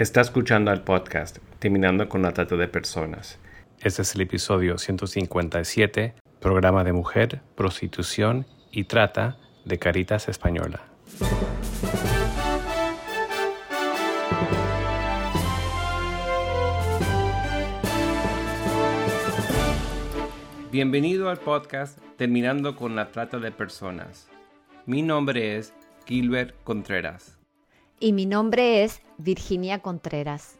Está escuchando el podcast Terminando con la Trata de Personas. Este es el episodio 157, programa de mujer, prostitución y trata de Caritas Española. Bienvenido al podcast Terminando con la Trata de Personas. Mi nombre es Gilbert Contreras. Y mi nombre es Virginia Contreras.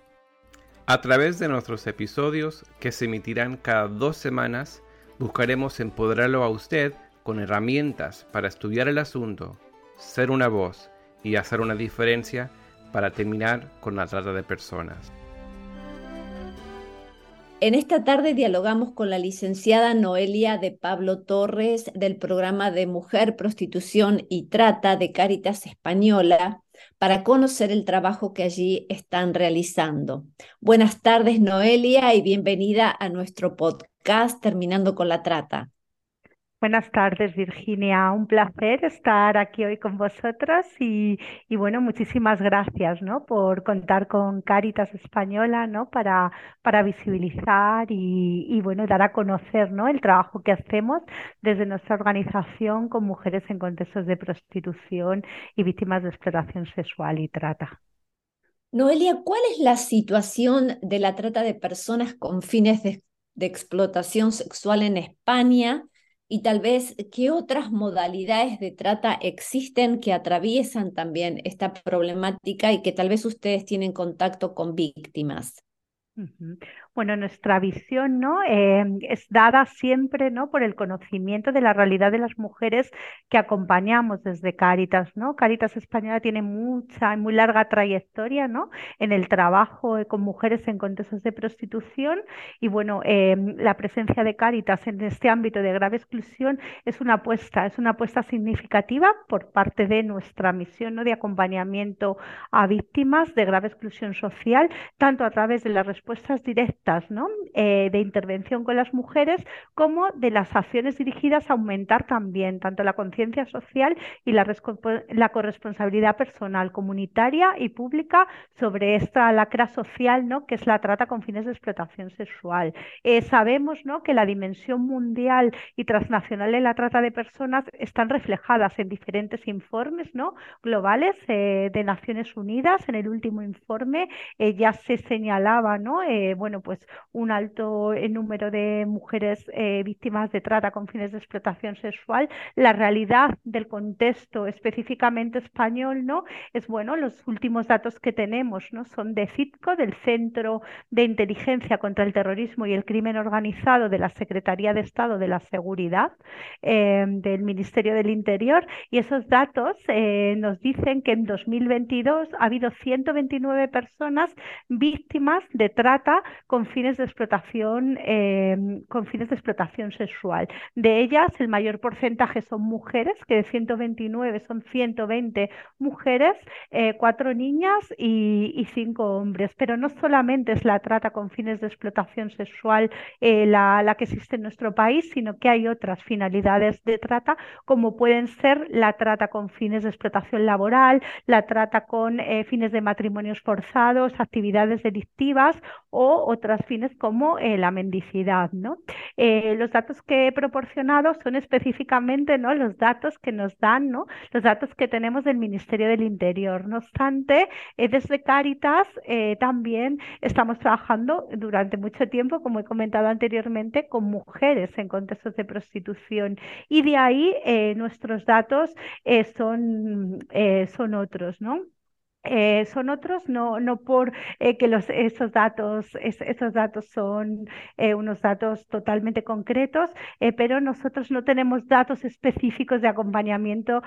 A través de nuestros episodios, que se emitirán cada dos semanas, buscaremos empoderarlo a usted con herramientas para estudiar el asunto, ser una voz y hacer una diferencia para terminar con la trata de personas. En esta tarde dialogamos con la licenciada Noelia de Pablo Torres del programa de Mujer, Prostitución y Trata de Cáritas Española para conocer el trabajo que allí están realizando. Buenas tardes Noelia y bienvenida a nuestro podcast Terminando con la Trata. Buenas tardes, Virginia. Un placer estar aquí hoy con vosotras y, bueno, muchísimas gracias, ¿no? Por contar con Cáritas Española, ¿no? Para, para visibilizar y, bueno, dar a conocer, ¿no? El trabajo que hacemos desde nuestra organización con mujeres en contextos de prostitución y víctimas de explotación sexual y trata. Noelia, ¿cuál es la situación de la trata de personas con fines de explotación sexual en España? Y tal vez qué otras modalidades de trata existen que atraviesan también esta problemática y que tal vez ustedes tienen contacto con víctimas. Bueno, nuestra visión ¿no? Em, es dada siempre ¿no? por el conocimiento de la realidad de las mujeres que acompañamos desde Cáritas. ¿no? Cáritas Española tiene mucha y muy larga trayectoria ¿no? en el trabajo eh, con mujeres en contextos de prostitución y bueno, em, la presencia de Cáritas en este ámbito de grave exclusión es una apuesta, es una apuesta significativa por parte de nuestra misión ¿no? de acompañamiento a víctimas de grave exclusión social, tanto a través de las respuestas directas eh, de intervención con las mujeres como de las acciones dirigidas a aumentar también tanto la conciencia social y la, la, corresponsabilidad personal, comunitaria y pública sobre esta lacra social ¿no? que es la trata con fines de explotación sexual. Eh, sabemos ¿no? que la dimensión mundial y transnacional de la trata de personas están reflejadas en diferentes informes ¿no? globales eh, de Naciones Unidas. En el último informe ya se señalaba ¿no? bueno, pues un alto eh, número de mujeres eh, víctimas de trata con fines de explotación sexual. La realidad del contexto específicamente español, ¿no? Es bueno, los últimos datos que tenemos, ¿no? Son de CITCO, del Centro de Inteligencia contra el Terrorismo y el Crimen Organizado de la Secretaría de Estado de la Seguridad eh, del Ministerio del Interior y esos datos nos dicen que en 2022 ha habido 129 personas víctimas de trata con fines de explotación, em, con fines de explotación sexual. De ellas, el mayor porcentaje son mujeres, que de 129 son 120 mujeres, eh, cuatro niñas y, cinco hombres. Pero no solamente es la trata con fines de explotación sexual eh, la, que existe en nuestro país, sino que hay otras finalidades de trata, como pueden ser la trata con fines de explotación laboral, la trata con eh, fines de matrimonios forzados, actividades delictivas o otras fines como eh, la mendicidad. ¿no? Eh, los datos que he proporcionado son específicamente ¿no? los datos que nos dan, ¿no? los datos que tenemos del Ministerio del Interior. No obstante, eh, desde Cáritas también estamos trabajando durante mucho tiempo, como he comentado anteriormente, con mujeres en contextos de prostitución y de ahí nuestros datos son, son otros. ¿no? Eh, son otros, no, no por eh, que los, esos, datos, esos datos son eh, unos datos totalmente concretos, pero nosotros no tenemos datos específicos de acompañamiento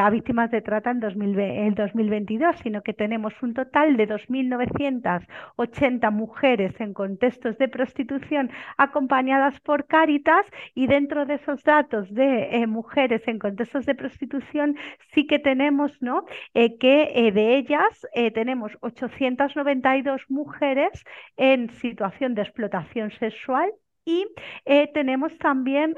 a víctimas de trata en, 2022, sino que tenemos un total de 2.980 mujeres en contextos de prostitución acompañadas por Cáritas y dentro de esos datos de mujeres en contextos de prostitución sí que tenemos ¿no? que de ellas eh, tenemos 892 mujeres en situación de explotación sexual Y tenemos también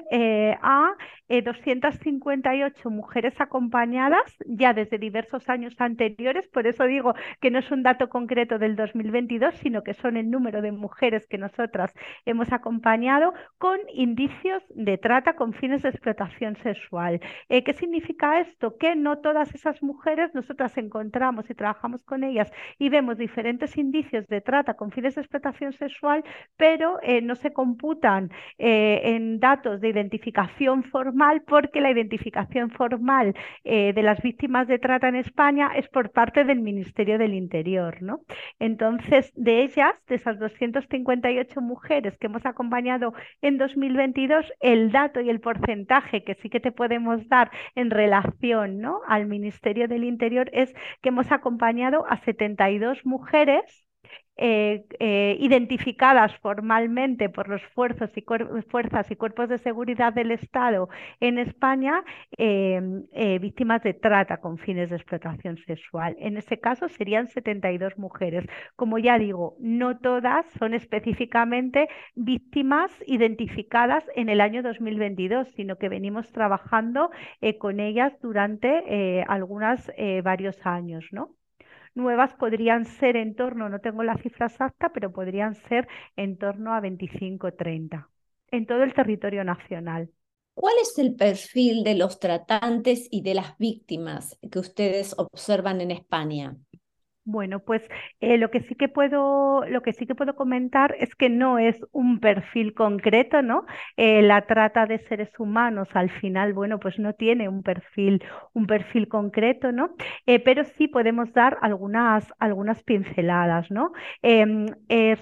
a 258 mujeres acompañadas ya desde diversos años anteriores, por eso digo que no es un dato concreto del 2022, sino que son el número de mujeres que nosotras hemos acompañado con indicios de trata con fines de explotación sexual. ¿Qué significa esto? Que no todas esas mujeres nosotras encontramos y trabajamos con ellas y vemos diferentes indicios de trata con fines de explotación sexual, pero no se computan en datos de identificación formal porque la identificación formal eh, de las víctimas de trata en España es por parte del Ministerio del Interior. ¿no? Entonces, de ellas, de esas 258 mujeres que hemos acompañado en 2022, el dato y el porcentaje que sí que te podemos dar en relación ¿no? al Ministerio del Interior es que hemos acompañado a 72 mujeres eh, eh, identificadas formalmente por los fuerzas y, cuerpos de seguridad del Estado en España, em, eh, víctimas de trata con fines de explotación sexual. En ese caso serían 72 mujeres. Como ya digo, no todas son específicamente víctimas identificadas en el año 2022, sino que venimos trabajando con ellas durante algunas varios años, ¿no? Nuevas podrían ser en torno, no tengo la cifra exacta, pero podrían ser en torno a 25-30 en todo el territorio nacional. ¿Cuál es el perfil de los tratantes y de las víctimas que ustedes observan en España? Bueno, pues eh, lo que sí que puedo, lo que sí que puedo comentar es que no es un perfil concreto, ¿no? Eh, la trata de seres humanos al final, bueno, pues no tiene un perfil, un perfil concreto, ¿no? Eh, pero sí podemos dar algunas, algunas pinceladas, ¿no? Em,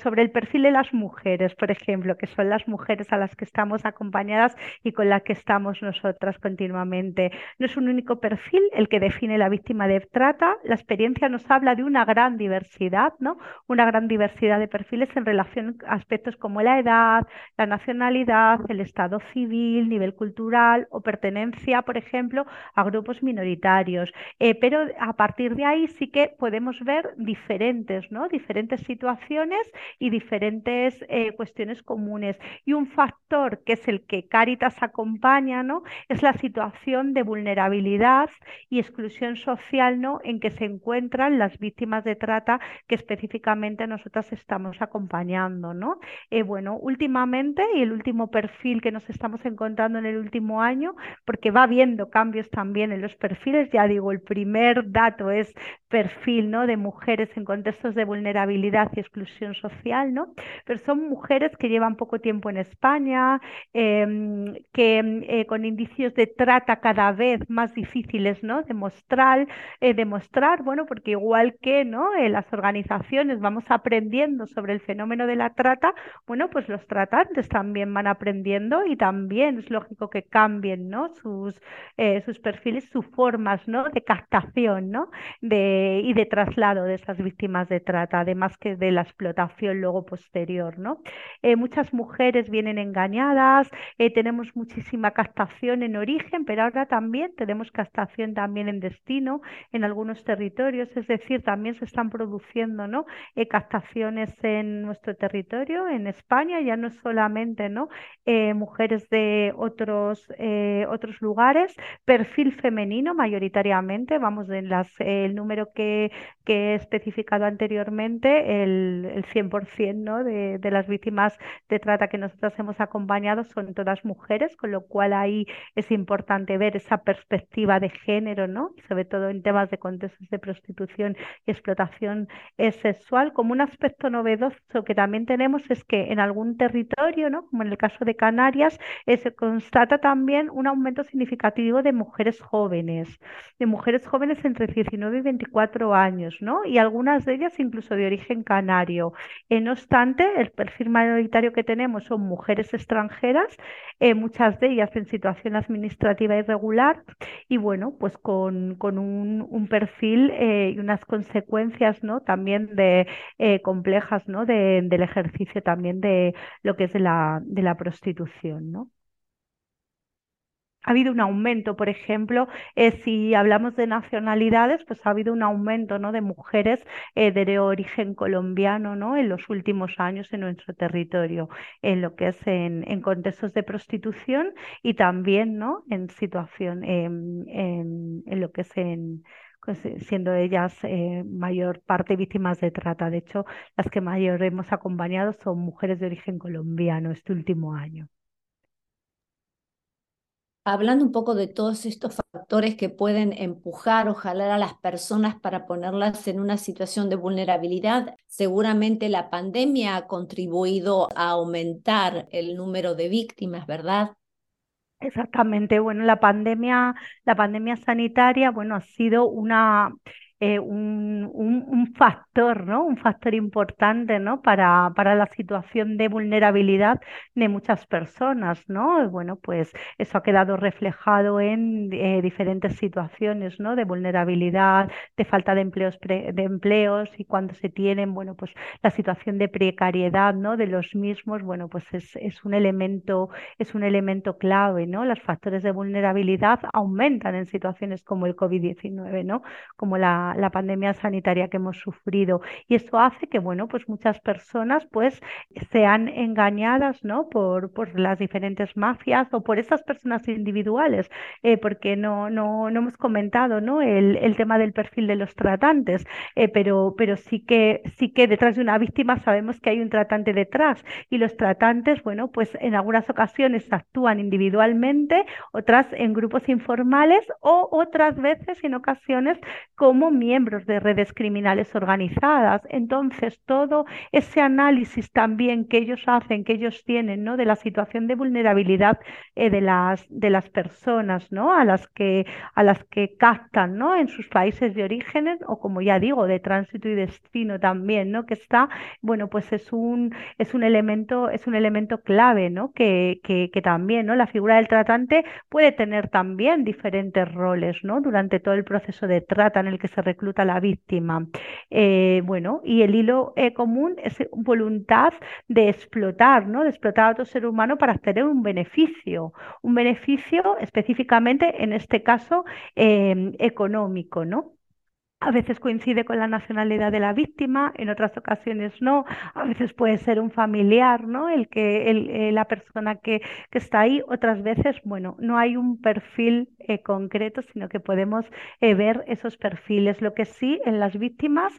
sobre el perfil de las mujeres, por ejemplo, que son las mujeres a las que estamos acompañadas y con las que estamos nosotras continuamente. No es un único perfil el que define la víctima de trata. La experiencia nos habla de una una gran diversidad, ¿no? Una gran diversidad de perfiles en relación a aspectos como la edad, la nacionalidad, el estado civil, nivel cultural o pertenencia, por ejemplo, a grupos minoritarios. Eh, pero a partir de ahí sí que podemos ver diferentes, ¿no? Diferentes situaciones y diferentes eh, cuestiones comunes. Y un factor que es el que Caritas acompaña, ¿no? Es la situación de vulnerabilidad y exclusión social, ¿no? En que se encuentran las víctimas de trata que específicamente nosotras estamos acompañando, ¿no? Eh, bueno, últimamente y el último perfil que nos estamos encontrando en el último año, porque va habiendo cambios también en los perfiles, ya digo, el primer dato es perfil, ¿no? De mujeres en contextos de vulnerabilidad y exclusión social, ¿no? Pero son mujeres que llevan poco tiempo en España, em, que eh, con indicios de trata cada vez más difíciles, ¿no? Demostrar, eh, demostrar, bueno, porque igual que ¿no? Las organizaciones vamos aprendiendo sobre el fenómeno de la trata, bueno, pues los tratantes también van aprendiendo y también es lógico que cambien, ¿no? Sus, eh, sus perfiles, sus formas, ¿no? De captación, ¿no? De, y de traslado de esas víctimas de trata, además que de la explotación luego posterior, ¿no? Eh, muchas mujeres vienen engañadas, eh, tenemos muchísima captación en origen, pero ahora también tenemos captación también en destino en algunos territorios, es decir, también se están produciendo ¿no? Eh, captaciones en nuestro territorio, en España, ya no solamente ¿no? Eh, mujeres de otros, eh, otros lugares, perfil femenino mayoritariamente, vamos, en el número que, he especificado anteriormente, el, el 100% ¿no? de, de las víctimas de trata que nosotros hemos acompañado son todas mujeres, con lo cual ahí es importante ver esa perspectiva de género, ¿no? sobre todo en temas de contextos de prostitución y explotación sexual. Como un aspecto novedoso que también tenemos es que en algún territorio, ¿no? como en el caso de Canarias, eh, se constata también un aumento significativo de mujeres jóvenes, de mujeres jóvenes entre 19 y 24 años, ¿no? y algunas de ellas incluso de origen canario. Eh, no obstante, el perfil mayoritario que tenemos son mujeres extranjeras, muchas de ellas en situación administrativa irregular y bueno, pues con, un, un perfil y unas consecuencias ¿no? También de eh, complejas, ¿no? del ejercicio también de lo que es de la, de la prostitución, ¿no? Ha habido un aumento, por ejemplo, eh, si hablamos de nacionalidades, pues ha habido un aumento ¿no? de mujeres eh, de origen colombiano ¿no? en los últimos años en nuestro territorio, en lo que es en, contextos de prostitución y también ¿no? en situación, en, lo que es en pues, siendo ellas eh, mayor parte víctimas de trata. De hecho, las que mayor hemos acompañado son mujeres de origen colombiano este último año hablando un poco de todos estos factores que pueden empujar o jalar a las personas para ponerlas en una situación de vulnerabilidad, seguramente la pandemia ha contribuido a aumentar el número de víctimas, ¿verdad? Exactamente. Bueno, la pandemia, la pandemia sanitaria, bueno, ha sido una eh, un, un, factor, ¿no? Un factor importante, ¿no? Para, para la situación de vulnerabilidad de muchas personas, ¿no? Bueno, pues eso ha quedado reflejado en eh, diferentes situaciones, ¿no? De vulnerabilidad, de falta de empleos, de empleos y cuando se tienen, bueno, pues la situación de precariedad, ¿no? De los mismos, bueno, pues es, es un elemento, es un elemento clave, ¿no? Los factores de vulnerabilidad aumentan en situaciones como el COVID-19, ¿no? Como la la, pandemia sanitaria que hemos sufrido. Y esto hace que, bueno, pues muchas personas pues sean engañadas, ¿no? Por, por las diferentes mafias o por esas personas individuales, eh, porque no, no, no hemos comentado, ¿no? El, el tema del perfil de los tratantes, eh, pero, pero sí que, sí que detrás de una víctima sabemos que hay un tratante detrás y los tratantes, bueno, pues en algunas ocasiones actúan individualmente, otras en grupos informales o otras veces en ocasiones como miembros de redes criminales organizadas. Entonces, todo ese análisis también que ellos hacen, que ellos tienen, ¿no? De la situación de vulnerabilidad eh, de, las, de las personas, ¿no? A las que, a las que captan, ¿no? En sus países de origen o como ya digo, de tránsito y destino también, ¿no? Que está, bueno, pues es un, es un elemento, es un elemento clave, ¿no? Que, que, que también, ¿no? La figura del tratante puede tener también diferentes roles, ¿no? Durante todo el proceso de trata en el que se recluta la víctima. Eh, bueno, y el hilo eh, común es voluntad de explotar, ¿no? De explotar a otro ser humano para obtener un beneficio, un beneficio específicamente en este caso eh, económico, ¿no? A veces coincide con la nacionalidad de la víctima, en otras ocasiones no. A veces puede ser un familiar, ¿no? El que, eh, la persona que, que, está ahí. Otras veces, bueno, no hay un perfil eh, concreto, sino que podemos eh, ver esos perfiles. Lo que sí, en las víctimas,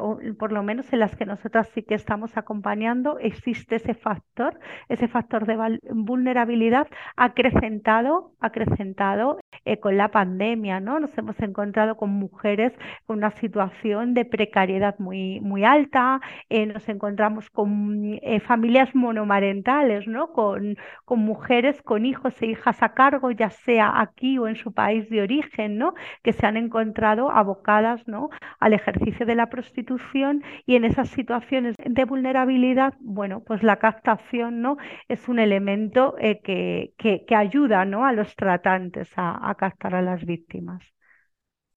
o por lo menos en las que nosotras sí que estamos acompañando, existe ese factor, ese factor de vulnerabilidad acrecentado, acrecentado con la pandemia, ¿no? Nos hemos encontrado con mujeres con una situación de precariedad muy, muy alta, eh, nos encontramos con eh, familias monomarentales, ¿no? Con, con, mujeres con hijos e hijas a cargo, ya sea aquí o en su país de origen, ¿no? que se han encontrado abocadas ¿no? al ejercicio de la prostitución y en esas situaciones de vulnerabilidad, bueno, pues la captación ¿no? es un elemento eh, que, que, ayuda ¿no? a los tratantes a captar a las víctimas.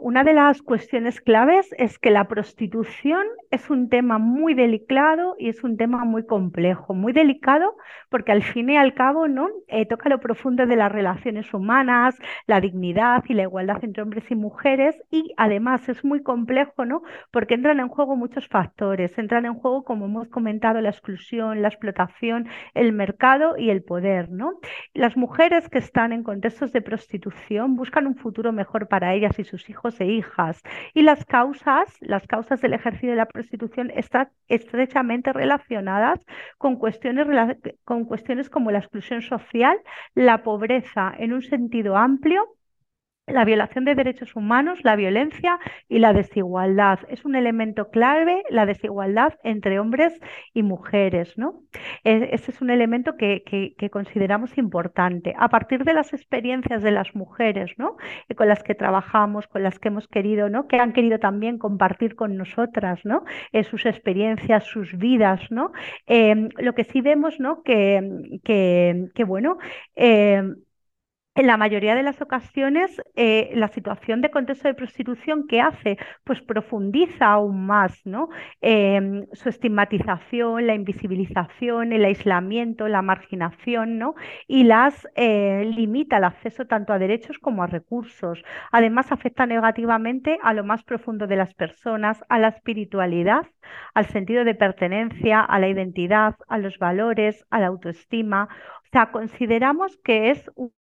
Una de las cuestiones claves es que la prostitución es un tema muy delicado y es un tema muy complejo, muy delicado porque al fin y al cabo ¿no? Eh, toca lo profundo de las relaciones humanas, la dignidad y la igualdad entre hombres y mujeres y además es muy complejo ¿no? porque entran en juego muchos factores, entran en juego como hemos comentado la exclusión, la explotación, el mercado y el poder. ¿no? Las mujeres que están en contextos de prostitución buscan un futuro mejor para ellas y sus hijos e hijas. Y las causas, las causas del ejercicio de la prostitución están estrechamente relacionadas con cuestiones, con cuestiones como la exclusión social, la pobreza en un sentido amplio la violación de derechos humanos, la violencia y la desigualdad. Es un elemento clave la desigualdad entre hombres y mujeres. ¿no? E, ese es un elemento que, consideramos importante. A partir de las experiencias de las mujeres ¿no? con las que trabajamos, con las que hemos querido, ¿no? que han querido también compartir con nosotras ¿no? Eh, sus experiencias, sus vidas, ¿no? Em, lo que sí vemos ¿no? que, que, bueno, em, en la mayoría de las ocasiones, eh, la situación de contexto de prostitución que hace, pues profundiza aún más, ¿no? Em, su estigmatización, la invisibilización, el aislamiento, la marginación, ¿no? Y las eh, limita el acceso tanto a derechos como a recursos. Además, afecta negativamente a lo más profundo de las personas, a la espiritualidad, al sentido de pertenencia, a la identidad, a los valores, a la autoestima. O sea, consideramos que es un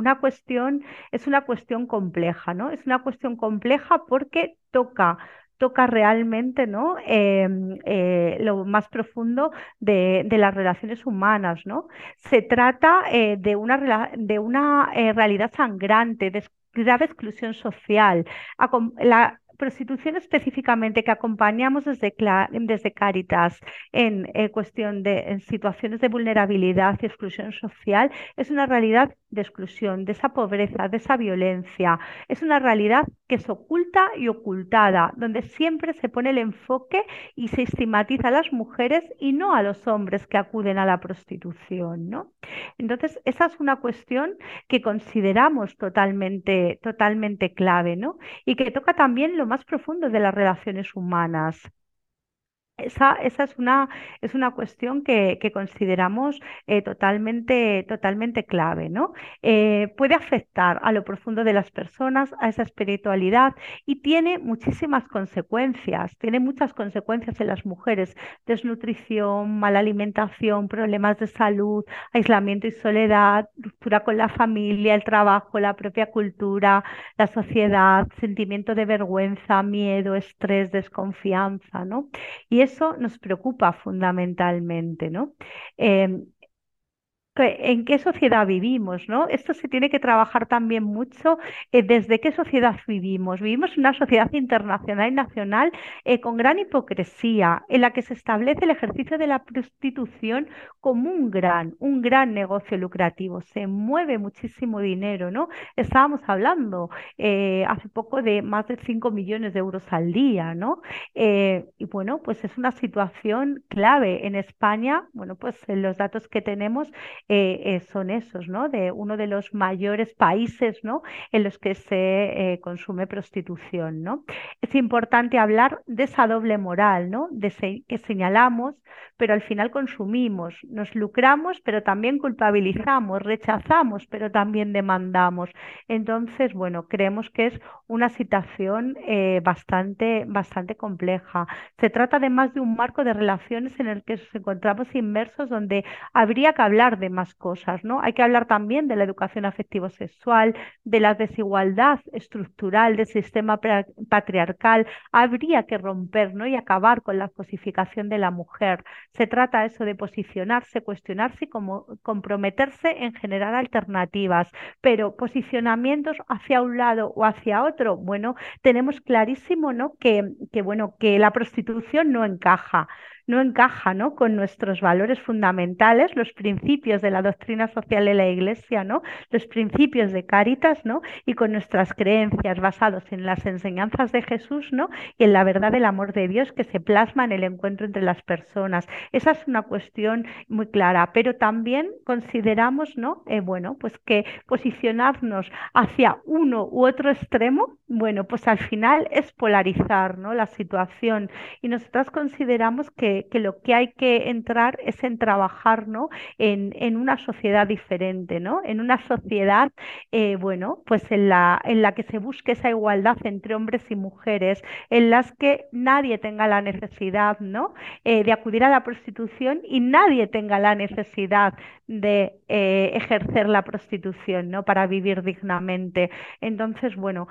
una cuestión, es una cuestión compleja, ¿no? Es una cuestión compleja porque toca toca realmente ¿no? Em, eh, lo más profundo de, las relaciones humanas. ¿no? Se trata eh, de una, de una eh, realidad sangrante, de grave exclusión social. Prostitución específicamente que acompañamos desde, desde Cáritas en cuestión de situaciones de vulnerabilidad y exclusión social es una realidad de exclusión, de esa pobreza, de esa violencia. Es una realidad que es oculta y ocultada, donde siempre se pone el enfoque y se estigmatiza a las mujeres y no a los hombres que acuden a la prostitución, ¿no? Entonces, esa es una cuestión que consideramos totalmente, totalmente clave, ¿no? Y que toca también lo más profundo de las relaciones humanas. Esa, es una, es una cuestión que, consideramos eh, totalmente, totalmente clave, ¿no? Eh, puede afectar a lo profundo de las personas, a esa espiritualidad y tiene muchísimas consecuencias, tiene muchas consecuencias en las mujeres, desnutrición, mala alimentación, problemas de salud, aislamiento y soledad, ruptura con la familia, el trabajo, la propia cultura, la sociedad, sentimiento de vergüenza, miedo, estrés, desconfianza, ¿no? Y eso nos preocupa fundamentalmente, ¿no? Em, en qué sociedad vivimos, ¿no? Esto se tiene que trabajar también mucho eh, desde qué sociedad vivimos. Vivimos una sociedad internacional y nacional eh, con gran hipocresía, en la que se establece el ejercicio de la prostitución como un gran, un gran negocio lucrativo. Se mueve muchísimo dinero, ¿no? Estábamos hablando eh, hace poco de más de 5 millones de euros al día, ¿no? y bueno, pues es una situación clave en España. Bueno, pues en los datos que tenemos eh, eh, son esos, ¿no? De uno de los mayores países, ¿no? En los que se eh, consume prostitución, ¿no? Es importante hablar de esa doble moral, ¿no? Que señalamos, pero al final consumimos, nos lucramos, pero también culpabilizamos, rechazamos, pero también demandamos. Entonces, bueno, creemos que es una situación bastante, bastante compleja. Se trata además de un marco de relaciones en el que nos encontramos inmersos donde habría que hablar de más cosas, ¿no? Hay que hablar también de la educación afectivo-sexual, de la desigualdad estructural del sistema patriarcal. Habría que romper, ¿no? Y acabar con la cosificación de la mujer. Se trata eso de posicionarse, cuestionarse y comprometerse en generar alternativas, pero posicionamientos hacia un lado o hacia otro, bueno, tenemos clarísimo, ¿no? Que bueno, que la prostitución no encaja no encaja ¿no? con nuestros valores fundamentales, los principios de la doctrina social de la Iglesia, ¿no? los principios de Cáritas ¿no? y con nuestras creencias basados en las enseñanzas de Jesús ¿no? y en la verdad del amor de Dios que se plasma en el encuentro entre las personas. Esa es una cuestión muy clara, pero también consideramos ¿no? Eh, bueno, pues que posicionarnos hacia uno u otro extremo, bueno, pues al final es polarizar ¿no? la situación y nosotros consideramos que que, lo que hay que entrar es en trabajar en, en una sociedad diferente, ¿no? en una sociedad eh, bueno, pues en la, en la que se busque esa igualdad entre hombres y mujeres, en las que nadie tenga la necesidad ¿no? Eh, de acudir a la prostitución y nadie tenga la necesidad de eh, ejercer la prostitución ¿no? para vivir dignamente. Entonces, bueno,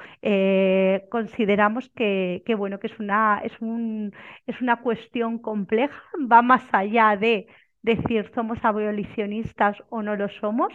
consideramos que, que, bueno, que es una, es un, es una cuestión compleja va más allá de decir somos abolicionistas o no lo somos,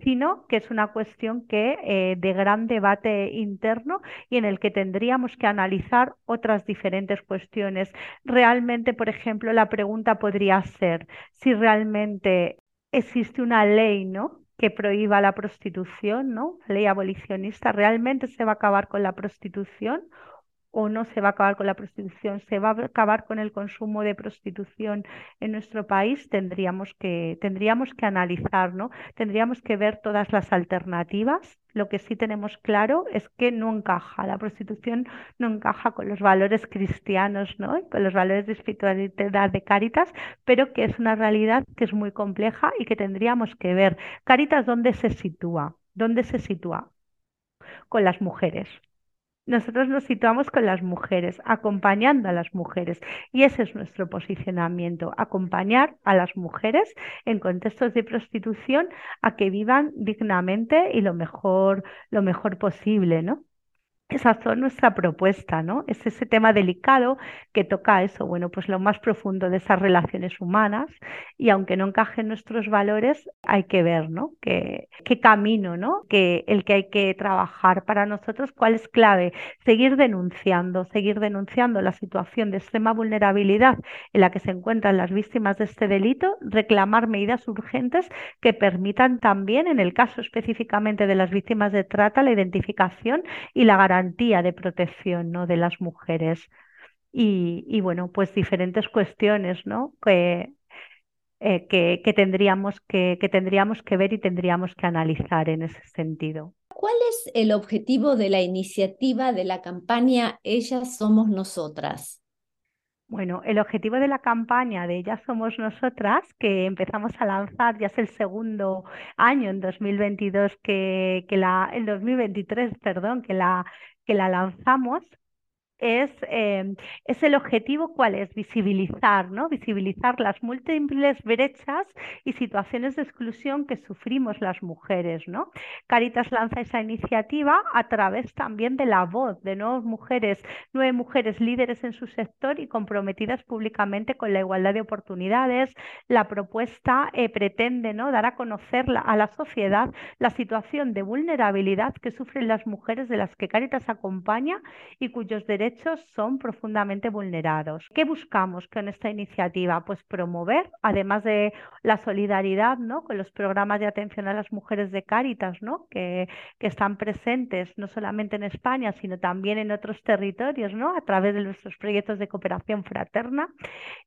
sino que es una cuestión que eh, de gran debate interno y en el que tendríamos que analizar otras diferentes cuestiones. Realmente, por ejemplo, la pregunta podría ser si realmente existe una ley, ¿no? que prohíba la prostitución, ¿no? Ley abolicionista, ¿realmente se va a acabar con la prostitución o no se va a acabar con la prostitución, se va a acabar con el consumo de prostitución en nuestro país, tendríamos que, tendríamos que analizar, ¿no? Tendríamos que ver todas las alternativas. Lo que sí tenemos claro es que no encaja, la prostitución no encaja con los valores cristianos, ¿no? con los valores de espiritualidad de Cáritas, pero que es una realidad que es muy compleja y que tendríamos que ver. Cáritas, ¿dónde se sitúa? ¿Dónde se sitúa? Con las mujeres nosotros nos situamos con las mujeres, acompañando a las mujeres. Y ese es nuestro posicionamiento, acompañar a las mujeres en contextos de prostitución a que vivan dignamente y lo mejor, lo mejor posible, ¿no? Esa es nuestra propuesta, ¿no? Es ese tema delicado que toca eso, bueno, pues lo más profundo de esas relaciones humanas y aunque no encajen nuestros valores, hay que ver, ¿no? qué camino, ¿no? Que el que hay que trabajar para nosotros, cuál es clave, seguir denunciando, seguir denunciando la situación de extrema vulnerabilidad en la que se encuentran las víctimas de este delito, reclamar medidas urgentes que permitan también, en el caso específicamente de las víctimas de trata, la identificación y la garantía de protección ¿no? de las mujeres. Y, bueno, pues diferentes cuestiones ¿no? que, eh, que, tendríamos que, que tendríamos que ver y tendríamos que analizar en ese sentido. ¿Cuál es el objetivo de la iniciativa de la campaña Ellas Somos Nosotras? Bueno, el objetivo de la campaña de Ellas Somos Nosotras, que empezamos a lanzar, ya es el segundo año en 2022 que, que la, en 2023, perdón, que la, que la lanzamos es, em, es el objetivo, ¿cuál es? Visibilizar, ¿no? Visibilizar las múltiples brechas y situaciones de exclusión que sufrimos las mujeres, ¿no? Caritas lanza esa iniciativa a través también de la voz de nuevas mujeres, nueve mujeres líderes en su sector y comprometidas públicamente con la igualdad de oportunidades. La propuesta eh, pretende, ¿no? Dar a conocer a la sociedad la situación de vulnerabilidad que sufren las mujeres de las que Caritas acompaña y cuyos derechos son profundamente vulnerados. ¿Qué buscamos con esta iniciativa? Pues promover, además de la solidaridad ¿no? con los programas de atención a las mujeres de Cáritas, ¿no? que, que están presentes no solamente en España, sino también en otros territorios, ¿no? a través de nuestros proyectos de cooperación fraterna.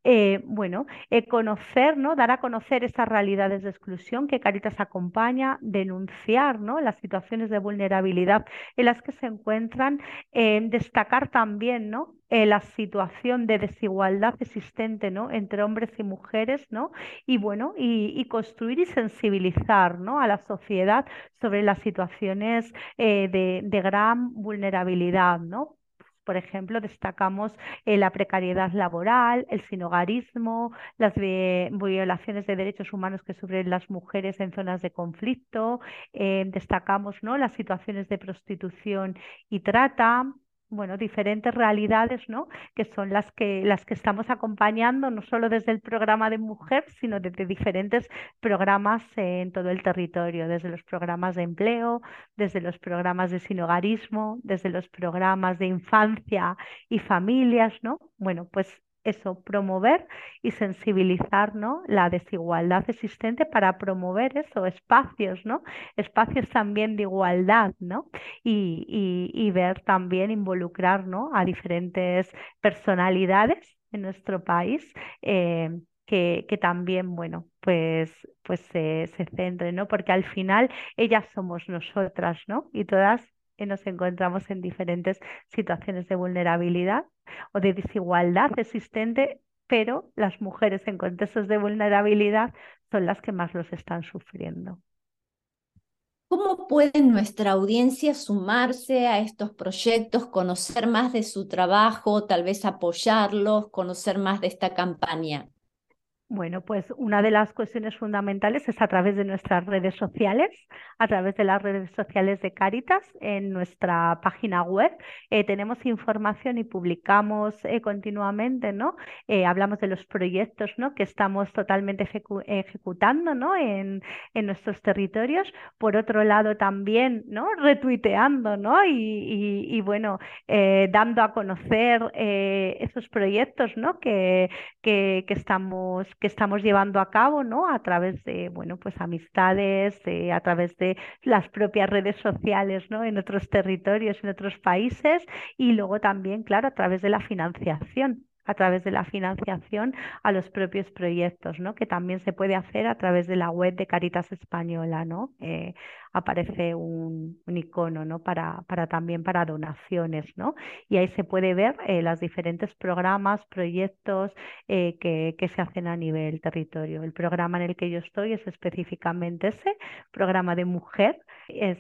Eh, bueno, eh, conocer, ¿no? dar a conocer esas realidades de exclusión que Cáritas acompaña, denunciar ¿no? las situaciones de vulnerabilidad en las que se encuentran, eh, destacar también también, ¿no? Eh, la situación de desigualdad existente, ¿no? Entre hombres y mujeres, ¿no? Y bueno, y, construir y sensibilizar, ¿no? A la sociedad sobre las situaciones eh, de, gran vulnerabilidad, ¿no? Por ejemplo, destacamos eh, la precariedad laboral, el sinogarismo, las violaciones de derechos humanos que sufren las mujeres en zonas de conflicto, destacamos ¿no? las situaciones de prostitución y trata, bueno, diferentes realidades, ¿no? Que son las que, las que estamos acompañando, no solo desde el programa de mujer, sino desde diferentes programas en todo el territorio, desde los programas de empleo, desde los programas de sinogarismo, desde los programas de infancia y familias, ¿no? Bueno, pues eso, promover y sensibilizar ¿no? la desigualdad existente para promover eso, espacios, ¿no? Espacios también de igualdad, ¿no? Y, y, ver también involucrar ¿no? a diferentes personalidades en nuestro país. Eh, que, que, también, bueno, pues, pues se, se centren, ¿no? Porque al final ellas somos nosotras, ¿no? Y todas nos encontramos en diferentes situaciones de vulnerabilidad o de desigualdad existente, pero las mujeres en contextos de vulnerabilidad son las que más los están sufriendo. ¿Cómo puede nuestra audiencia sumarse a estos proyectos, conocer más de su trabajo, tal vez apoyarlos, conocer más de esta campaña? Bueno, pues una de las cuestiones fundamentales es a través de nuestras redes sociales, a través de las redes sociales de Caritas, en nuestra página web. Eh, tenemos información y publicamos eh, continuamente, ¿no? Eh, hablamos de los proyectos, ¿no? Que estamos totalmente ejecutando, ¿no? En, en, nuestros territorios. Por otro lado, también, ¿no? Retuiteando, ¿no? Y, y, bueno, dando a conocer esos proyectos, ¿no? Que, que, que estamos que estamos llevando a cabo, ¿no? A través de, bueno, pues amistades, a través de las propias redes sociales, ¿no? En otros territorios, en otros países y luego también, claro, a través de la financiación a través de la financiación a los propios proyectos, ¿no? Que también se puede hacer a través de la web de Caritas Española, ¿no? Eh, aparece un, icono, ¿no? Para, también para donaciones, ¿no? Y ahí se puede ver eh, los diferentes programas, proyectos eh, que, se hacen a nivel territorio. El programa en el que yo estoy es específicamente ese, programa de mujer, es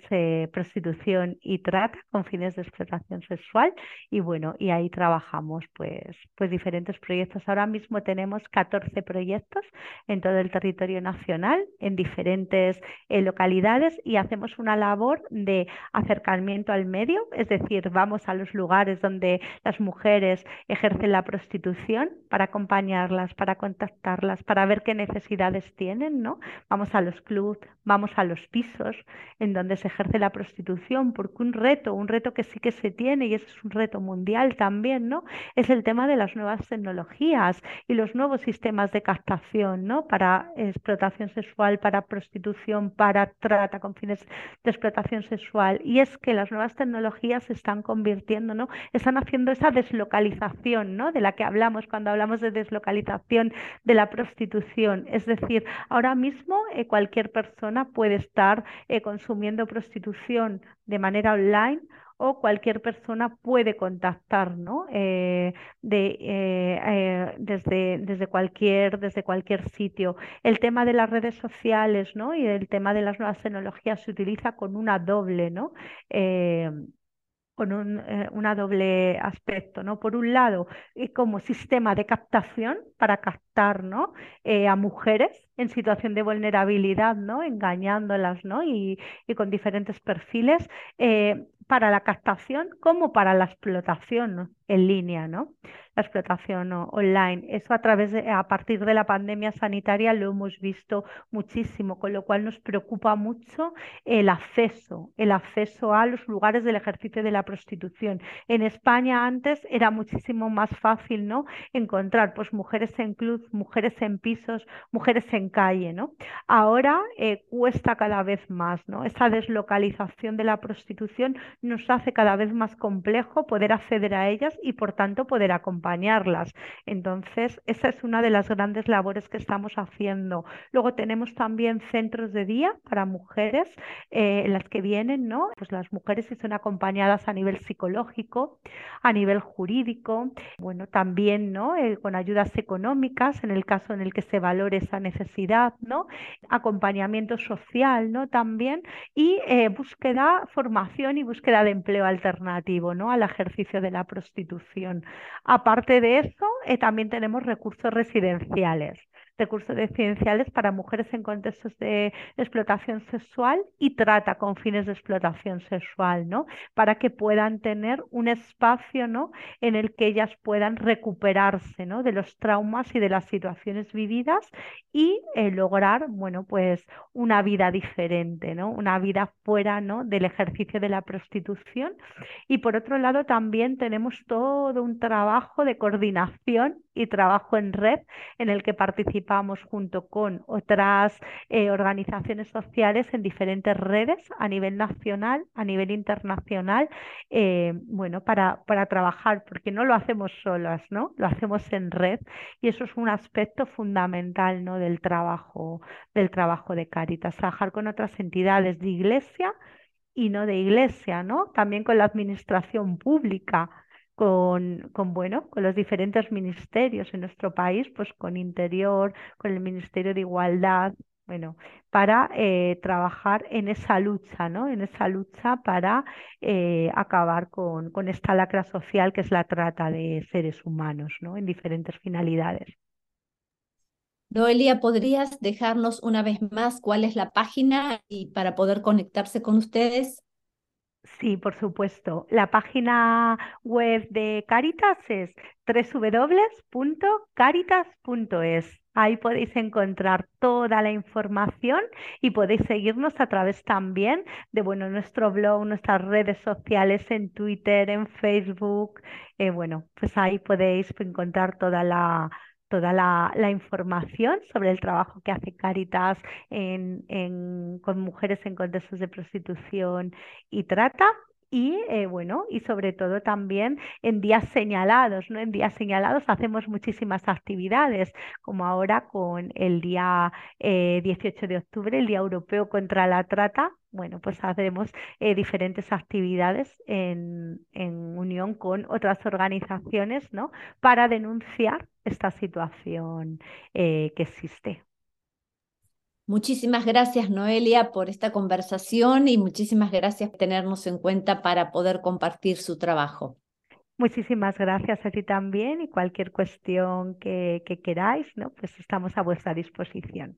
prostitución y trata con fines de explotación sexual y bueno, y ahí trabajamos pues, pues diferentes proyectos. Ahora mismo tenemos 14 proyectos en todo el territorio nacional, en diferentes eh, localidades y hacemos una labor de acercamiento al medio, es decir, vamos a los lugares donde las mujeres ejercen la prostitución para acompañarlas, para contactarlas, para ver qué necesidades tienen, ¿no? Vamos a los clubs, vamos a los pisos en donde se ejerce la prostitución, porque un reto, un reto que sí que se tiene y ese es un reto mundial también, ¿no? Es el tema de las nuevas tecnologías y los nuevos sistemas de captación, ¿no? Para explotación sexual, para prostitución, para trata con fines de explotación sexual. Y es que las nuevas tecnologías se están convirtiendo, ¿no? Están haciendo esa deslocalización, ¿no? De la que hablamos cuando hablamos de deslocalización de la prostitución. Es decir, ahora mismo eh, cualquier persona puede estar eh, consumiendo prostitución de manera online o cualquier persona puede contactar ¿no? Eh, de, eh, eh, desde, desde, cualquier, desde cualquier sitio. El tema de las redes sociales ¿no? y el tema de las nuevas tecnologías se utiliza con una doble, ¿no? con un una doble aspecto, ¿no? Por un lado, como sistema de captación para captar, ¿no? a mujeres en situación de vulnerabilidad, ¿no? Engañándolas, ¿no? Y, y con diferentes perfiles para la captación como para la explotación en línea, ¿no? La explotación online. Eso a través de, a partir de la pandemia sanitaria lo hemos visto muchísimo, con lo cual nos preocupa mucho el acceso, el acceso a los lugares del ejercicio de la prostitución. En España antes era muchísimo más fácil, ¿no? Encontrar pues mujeres en clubs, mujeres en pisos, mujeres en calle, ¿no? Ahora eh, cuesta cada vez más, ¿no? Esa deslocalización de la prostitución nos hace cada vez más complejo poder acceder a ellas y por tanto poder acompañarlas. Entonces, esa es una de las grandes labores que estamos haciendo. Luego tenemos también centros de día para mujeres, eh, las que vienen, ¿no? Pues las mujeres si son acompañadas a nivel psicológico, a nivel jurídico, bueno, también, ¿no? Eh, con ayudas económicas en el caso en el que se valore esa necesidad, ¿no? Acompañamiento social, ¿no? También y eh, búsqueda, formación y búsqueda de empleo alternativo ¿no? al ejercicio de la prostitución. Aparte de eso, eh, también tenemos recursos residenciales recursos residenciales para mujeres en contextos de explotación sexual y trata con fines de explotación sexual, ¿no? Para que puedan tener un espacio, ¿no? En el que ellas puedan recuperarse, ¿no? De los traumas y de las situaciones vividas y eh, lograr, bueno, pues una vida diferente, ¿no? Una vida fuera, ¿no? Del ejercicio de la prostitución. Y por otro lado, también tenemos todo un trabajo de coordinación y trabajo en red en el que participamos junto con otras eh, organizaciones sociales en diferentes redes a nivel nacional, a nivel internacional, eh, bueno, para, para trabajar, porque no lo hacemos solas, ¿no? Lo hacemos en red y eso es un aspecto fundamental, ¿no? Del trabajo, del trabajo de Caritas, trabajar con otras entidades de iglesia y no de iglesia, ¿no? También con la administración pública con, bueno, con los diferentes ministerios en nuestro país, pues con Interior, con el Ministerio de Igualdad, bueno, para eh, trabajar en esa lucha, ¿no? En esa lucha para eh, acabar con, con, esta lacra social que es la trata de seres humanos, ¿no? En diferentes finalidades. Noelia, ¿podrías dejarnos una vez más cuál es la página y para poder conectarse con ustedes? Sí, por supuesto. La página web de Caritas es www.caritas.es. Ahí podéis encontrar toda la información y podéis seguirnos a través también de bueno, nuestro blog, nuestras redes sociales en Twitter, en Facebook. Eh, bueno, pues ahí podéis encontrar toda la, toda la, información sobre el trabajo que hace Caritas con mujeres en contextos de prostitución y trata y eh, bueno, y sobre todo también en días señalados, ¿no? En días señalados hacemos muchísimas actividades, como ahora con el día 18 eh, de octubre, el Día Europeo contra la Trata. Bueno, pues hacemos eh, diferentes actividades en, en, unión con otras organizaciones, ¿no? Para denunciar esta situación que existe. Muchísimas gracias, Noelia, por esta conversación y muchísimas gracias por tenernos en cuenta para poder compartir su trabajo. Muchísimas gracias a ti también y cualquier cuestión que, queráis, ¿no? pues estamos a vuestra disposición.